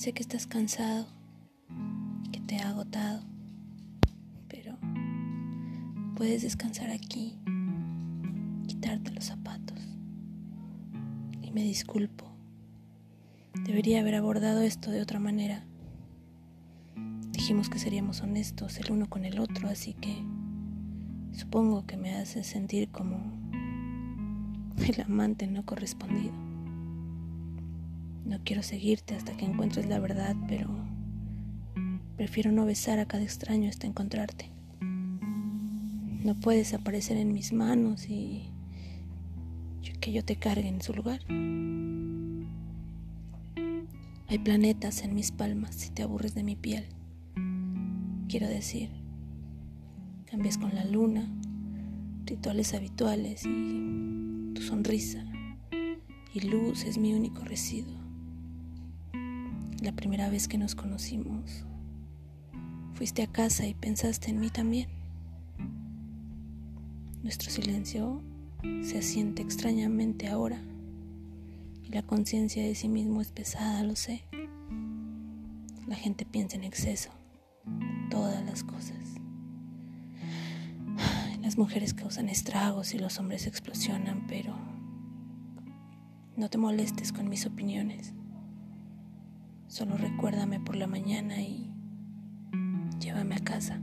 Sé que estás cansado, que te ha agotado, pero puedes descansar aquí, quitarte los zapatos. Y me disculpo. Debería haber abordado esto de otra manera. Dijimos que seríamos honestos el uno con el otro, así que supongo que me hace sentir como el amante no correspondido. No quiero seguirte hasta que encuentres la verdad, pero prefiero no besar a cada extraño hasta encontrarte. No puedes aparecer en mis manos y que yo te cargue en su lugar. Hay planetas en mis palmas si te aburres de mi piel. Quiero decir, cambias con la luna, rituales habituales y tu sonrisa y luz es mi único residuo. La primera vez que nos conocimos, fuiste a casa y pensaste en mí también. Nuestro silencio se asiente extrañamente ahora y la conciencia de sí mismo es pesada, lo sé. La gente piensa en exceso, todas las cosas. Las mujeres causan estragos y los hombres explosionan, pero no te molestes con mis opiniones. Solo recuérdame por la mañana y llévame a casa.